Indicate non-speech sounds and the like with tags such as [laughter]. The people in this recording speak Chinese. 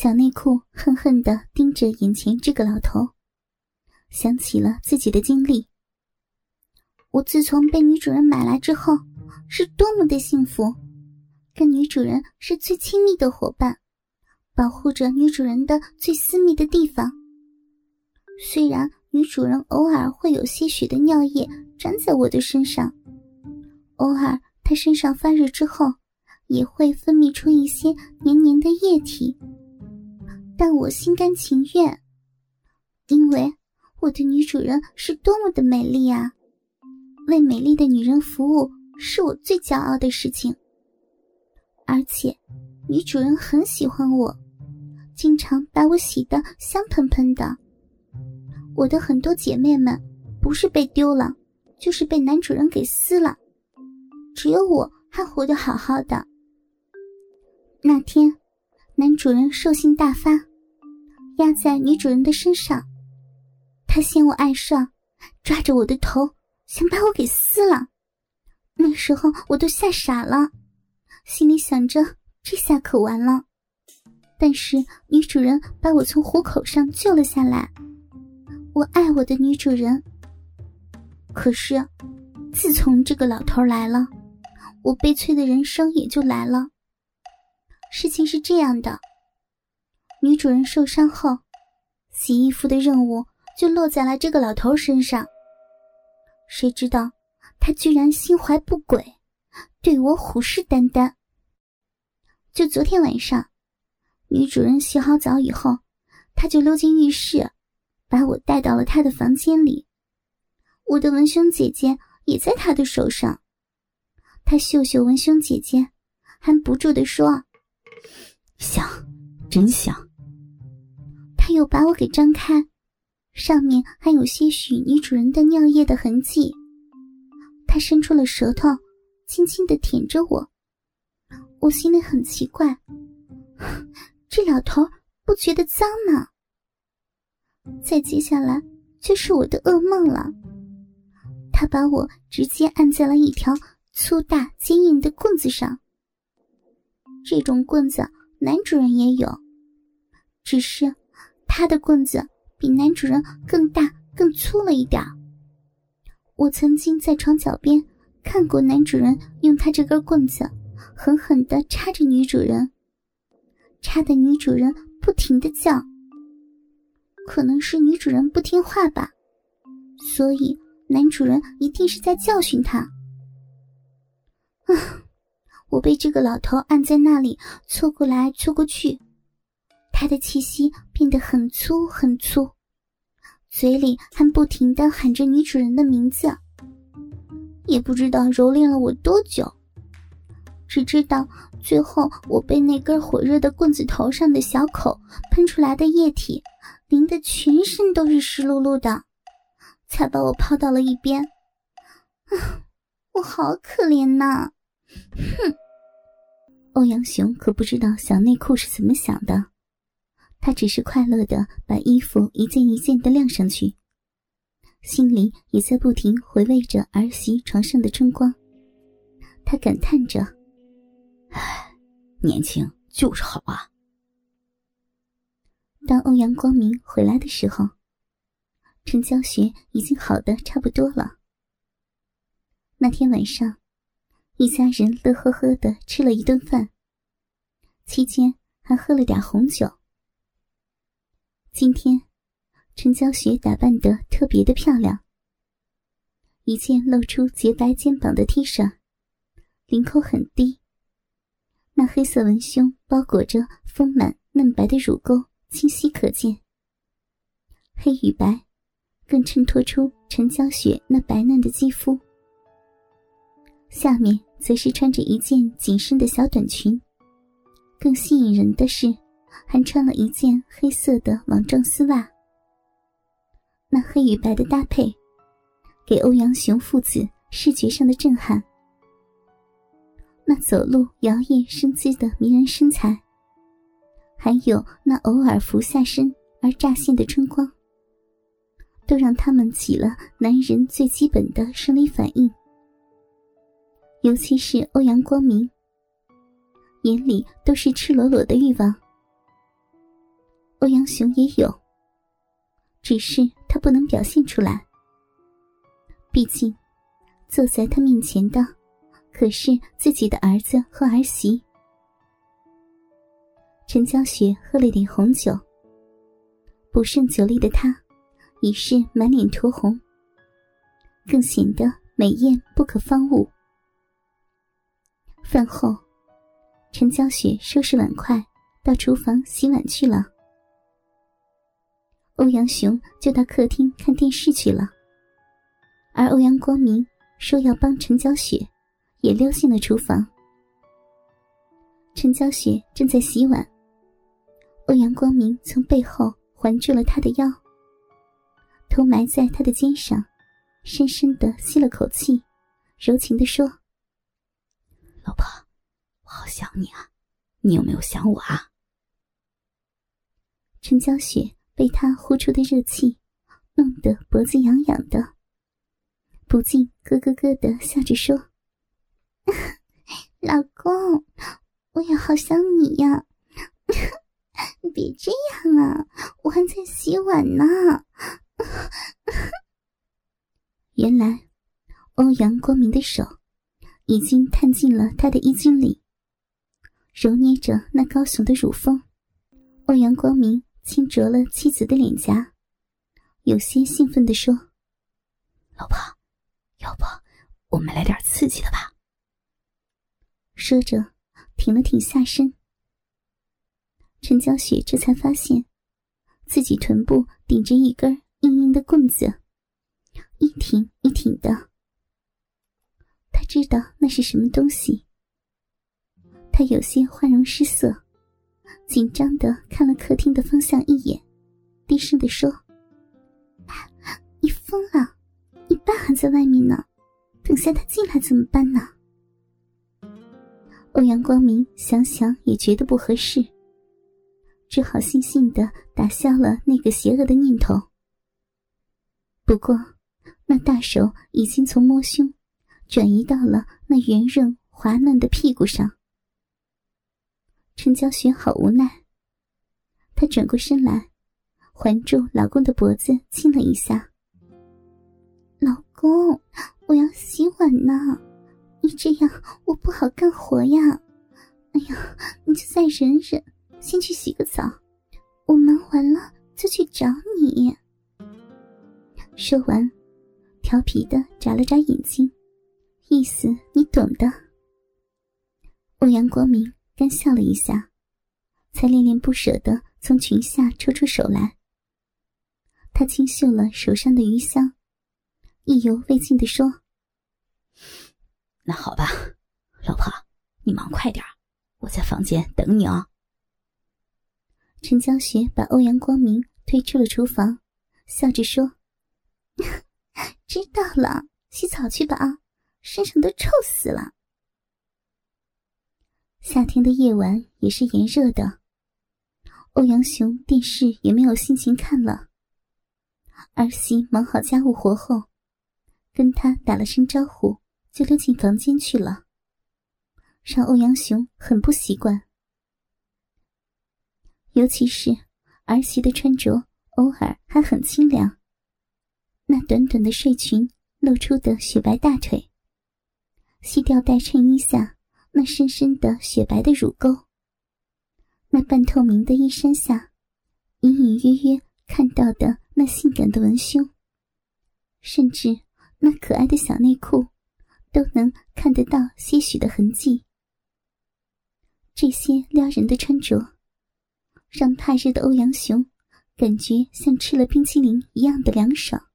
小内裤恨恨地盯着眼前这个老头，想起了自己的经历。我自从被女主人买来之后，是多么的幸福，跟女主人是最亲密的伙伴，保护着女主人的最私密的地方。虽然女主人偶尔会有些许的尿液粘在我的身上，偶尔她身上发热之后，也会分泌出一些黏黏的液体，但我心甘情愿，因为我的女主人是多么的美丽啊！为美丽的女人服务是我最骄傲的事情，而且女主人很喜欢我，经常把我洗得香喷喷的。我的很多姐妹们不是被丢了，就是被男主人给撕了，只有我还活得好好的。那天，男主人兽性大发，压在女主人的身上，他嫌我碍事，抓着我的头。想把我给撕了，那时候我都吓傻了，心里想着这下可完了。但是女主人把我从虎口上救了下来，我爱我的女主人。可是，自从这个老头来了，我悲催的人生也就来了。事情是这样的，女主人受伤后，洗衣服的任务就落在了这个老头身上。谁知道，他居然心怀不轨，对我虎视眈眈。就昨天晚上，女主人洗好澡以后，他就溜进浴室，把我带到了他的房间里。我的文胸姐姐也在他的手上，他秀秀文胸姐姐，还不住的说：“香，真香。”他又把我给张开。上面还有些许女主人的尿液的痕迹，他伸出了舌头，轻轻的舔着我。我心里很奇怪，[sighs] 这老头不觉得脏吗？再接下来就是我的噩梦了。他把我直接按在了一条粗大坚硬的棍子上。这种棍子男主人也有，只是他的棍子。比男主人更大、更粗了一点我曾经在床脚边看过男主人用他这根棍子狠狠地插着女主人，插的女主人不停的叫。可能是女主人不听话吧，所以男主人一定是在教训她。我被这个老头按在那里搓过来搓过去。他的气息变得很粗很粗，嘴里还不停的喊着女主人的名字，也不知道蹂躏了我多久。只知道最后我被那根火热的棍子头上的小口喷出来的液体淋得全身都是湿漉漉的，才把我抛到了一边。啊，[sighs] 我好可怜呐！哼，欧阳雄可不知道小内裤是怎么想的。他只是快乐的把衣服一件一件的晾上去，心里也在不停回味着儿媳床上的春光。他感叹着：“唉，年轻就是好啊。”当欧阳光明回来的时候，陈娇雪已经好的差不多了。那天晚上，一家人乐呵呵的吃了一顿饭，期间还喝了点红酒。今天，陈娇雪打扮得特别的漂亮。一件露出洁白肩膀的 T 恤，领口很低，那黑色文胸包裹着丰满嫩白的乳沟，清晰可见。黑与白，更衬托出陈娇雪那白嫩的肌肤。下面则是穿着一件紧身的小短裙，更吸引人的是。还穿了一件黑色的网状丝袜，那黑与白的搭配，给欧阳雄父子视觉上的震撼。那走路摇曳生姿的迷人身材，还有那偶尔俯下身而乍现的春光，都让他们起了男人最基本的生理反应。尤其是欧阳光明，眼里都是赤裸裸的欲望。欧阳雄也有，只是他不能表现出来。毕竟，坐在他面前的可是自己的儿子和儿媳。陈娇雪喝了点红酒，不胜酒力的她已是满脸酡红，更显得美艳不可方物。饭后，陈娇雪收拾碗筷，到厨房洗碗去了。欧阳雄就到客厅看电视去了，而欧阳光明说要帮陈娇雪，也溜进了厨房。陈娇雪正在洗碗，欧阳光明从背后环住了她的腰，头埋在她的肩上，深深的吸了口气，柔情的说：“老婆，我好想你啊，你有没有想我啊？”陈娇雪。被他呼出的热气弄得脖子痒痒的，不禁咯咯咯的笑着说：“ [laughs] 老公，我也好想你呀！你 [laughs] 别这样啊，我还在洗碗呢。” [laughs] 原来，欧阳光明的手已经探进了他的衣襟里，揉捏着那高耸的乳峰。欧阳光明。轻啄了妻子的脸颊，有些兴奋地说：“老婆，要不我们来点刺激的吧？”说着，挺了挺下身。陈娇雪这才发现，自己臀部顶着一根硬硬的棍子，一挺一挺的。他知道那是什么东西，他有些花容失色。紧张的看了客厅的方向一眼，低声的说：“你疯了？你爸还在外面呢，等下他进来怎么办呢？”欧阳光明想想也觉得不合适，只好悻悻的打消了那个邪恶的念头。不过，那大手已经从摸胸转移到了那圆润滑嫩的屁股上。陈娇雪好无奈，她转过身来，环住老公的脖子亲了一下。老公，我要洗碗呢，你这样我不好干活呀。哎呀，你就再忍忍，先去洗个澡，我忙完了就去找你。说完，调皮的眨了眨眼睛，意思你懂的。欧阳光明。干笑了一下，才恋恋不舍的从裙下抽出手来。他轻嗅了手上的余香，意犹未尽的说：“那好吧，老婆，你忙快点我在房间等你哦。”陈娇雪把欧阳光明推出了厨房，笑着说：“ [laughs] 知道了，洗澡去吧啊，身上都臭死了。”夏天的夜晚也是炎热的，欧阳雄电视也没有心情看了。儿媳忙好家务活后，跟他打了声招呼，就溜进房间去了，让欧阳雄很不习惯。尤其是儿媳的穿着，偶尔还很清凉。那短短的睡裙露出的雪白大腿，细吊带衬衣下。那深深的雪白的乳沟，那半透明的衣衫下，隐隐约约看到的那性感的文胸，甚至那可爱的小内裤，都能看得到些许的痕迹。这些撩人的穿着，让怕热的欧阳雄感觉像吃了冰淇淋一样的凉爽。